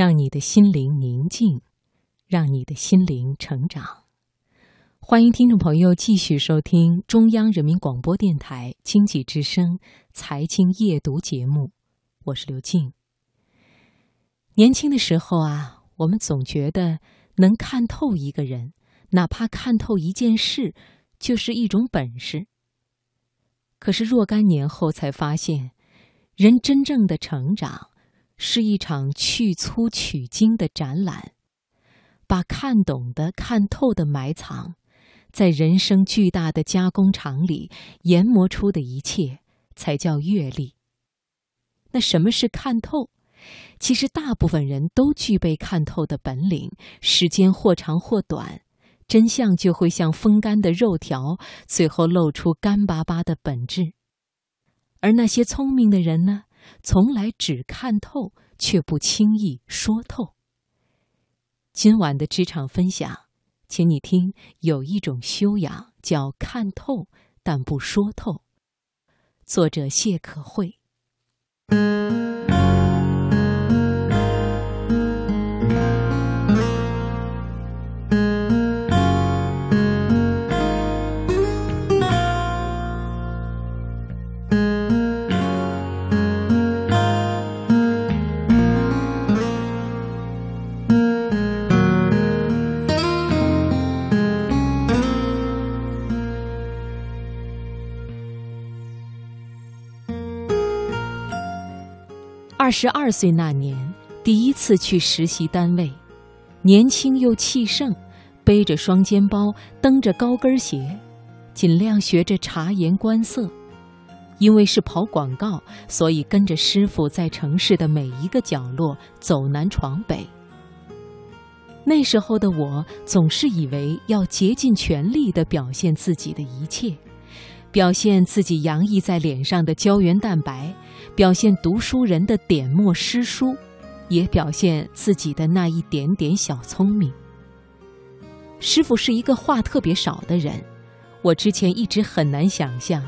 让你的心灵宁静，让你的心灵成长。欢迎听众朋友继续收听中央人民广播电台经济之声财经夜读节目，我是刘静。年轻的时候啊，我们总觉得能看透一个人，哪怕看透一件事，就是一种本事。可是若干年后才发现，人真正的成长。是一场去粗取精的展览，把看懂的、看透的埋藏，在人生巨大的加工厂里研磨出的一切，才叫阅历。那什么是看透？其实大部分人都具备看透的本领，时间或长或短，真相就会像风干的肉条，最后露出干巴巴的本质。而那些聪明的人呢？从来只看透，却不轻易说透。今晚的职场分享，请你听：有一种修养叫看透，但不说透。作者谢可慧。二十二岁那年，第一次去实习单位，年轻又气盛，背着双肩包，蹬着高跟鞋，尽量学着察言观色。因为是跑广告，所以跟着师傅在城市的每一个角落走南闯北。那时候的我，总是以为要竭尽全力地表现自己的一切。表现自己洋溢在脸上的胶原蛋白，表现读书人的点墨诗书，也表现自己的那一点点小聪明。师傅是一个话特别少的人，我之前一直很难想象，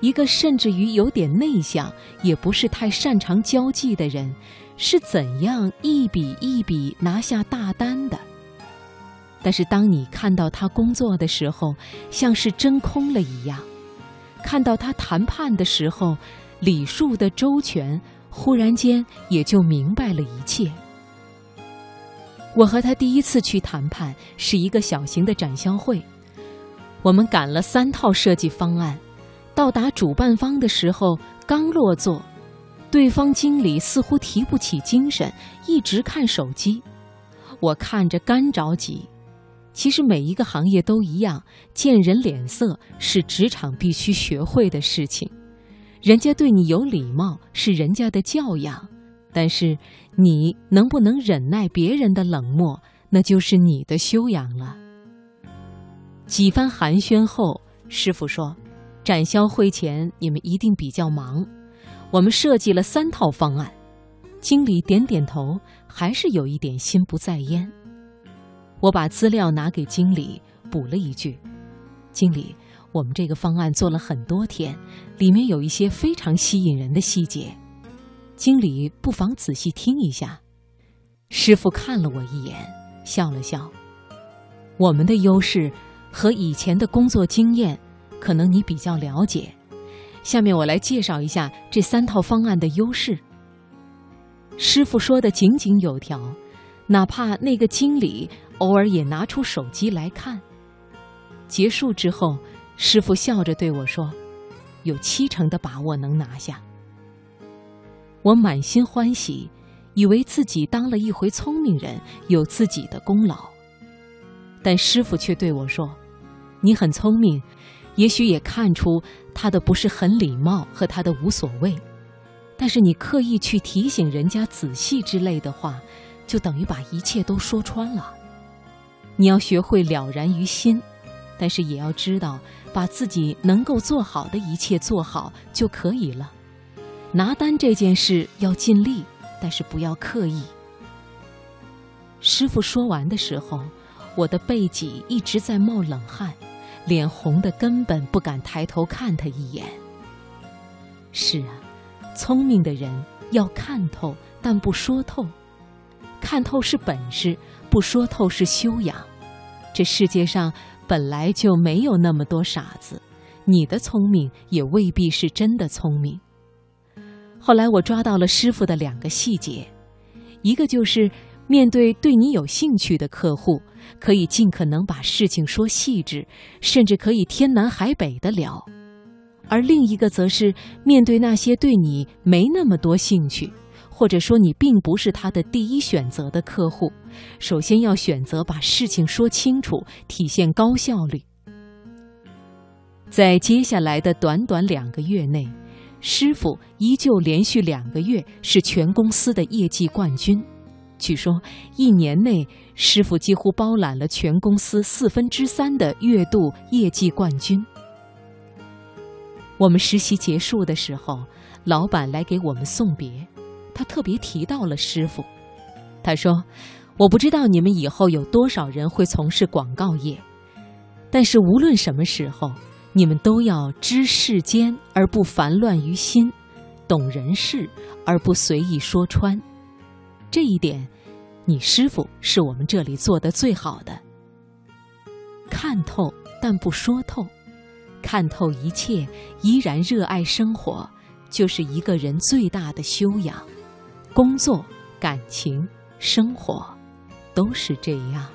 一个甚至于有点内向，也不是太擅长交际的人，是怎样一笔一笔拿下大单的。但是当你看到他工作的时候，像是真空了一样。看到他谈判的时候，礼数的周全，忽然间也就明白了一切。我和他第一次去谈判是一个小型的展销会，我们赶了三套设计方案，到达主办方的时候刚落座，对方经理似乎提不起精神，一直看手机，我看着干着急。其实每一个行业都一样，见人脸色是职场必须学会的事情。人家对你有礼貌是人家的教养，但是你能不能忍耐别人的冷漠，那就是你的修养了。几番寒暄后，师傅说：“展销会前你们一定比较忙，我们设计了三套方案。”经理点点头，还是有一点心不在焉。我把资料拿给经理，补了一句：“经理，我们这个方案做了很多天，里面有一些非常吸引人的细节，经理不妨仔细听一下。”师傅看了我一眼，笑了笑：“我们的优势和以前的工作经验，可能你比较了解。下面我来介绍一下这三套方案的优势。”师傅说的井井有条，哪怕那个经理。偶尔也拿出手机来看。结束之后，师傅笑着对我说：“有七成的把握能拿下。”我满心欢喜，以为自己当了一回聪明人，有自己的功劳。但师傅却对我说：“你很聪明，也许也看出他的不是很礼貌和他的无所谓，但是你刻意去提醒人家仔细之类的话，就等于把一切都说穿了。”你要学会了然于心，但是也要知道，把自己能够做好的一切做好就可以了。拿单这件事要尽力，但是不要刻意。师傅说完的时候，我的背脊一直在冒冷汗，脸红的根本不敢抬头看他一眼。是啊，聪明的人要看透，但不说透。看透是本事，不说透是修养。这世界上本来就没有那么多傻子，你的聪明也未必是真的聪明。后来我抓到了师傅的两个细节，一个就是面对对你有兴趣的客户，可以尽可能把事情说细致，甚至可以天南海北的聊；而另一个则是面对那些对你没那么多兴趣。或者说你并不是他的第一选择的客户，首先要选择把事情说清楚，体现高效率。在接下来的短短两个月内，师傅依旧连续两个月是全公司的业绩冠军。据说一年内，师傅几乎包揽了全公司四分之三的月度业绩冠军。我们实习结束的时候，老板来给我们送别。他特别提到了师傅，他说：“我不知道你们以后有多少人会从事广告业，但是无论什么时候，你们都要知世间而不烦乱于心，懂人事而不随意说穿。这一点，你师傅是我们这里做的最好的。看透但不说透，看透一切依然热爱生活，就是一个人最大的修养。”工作、感情、生活，都是这样。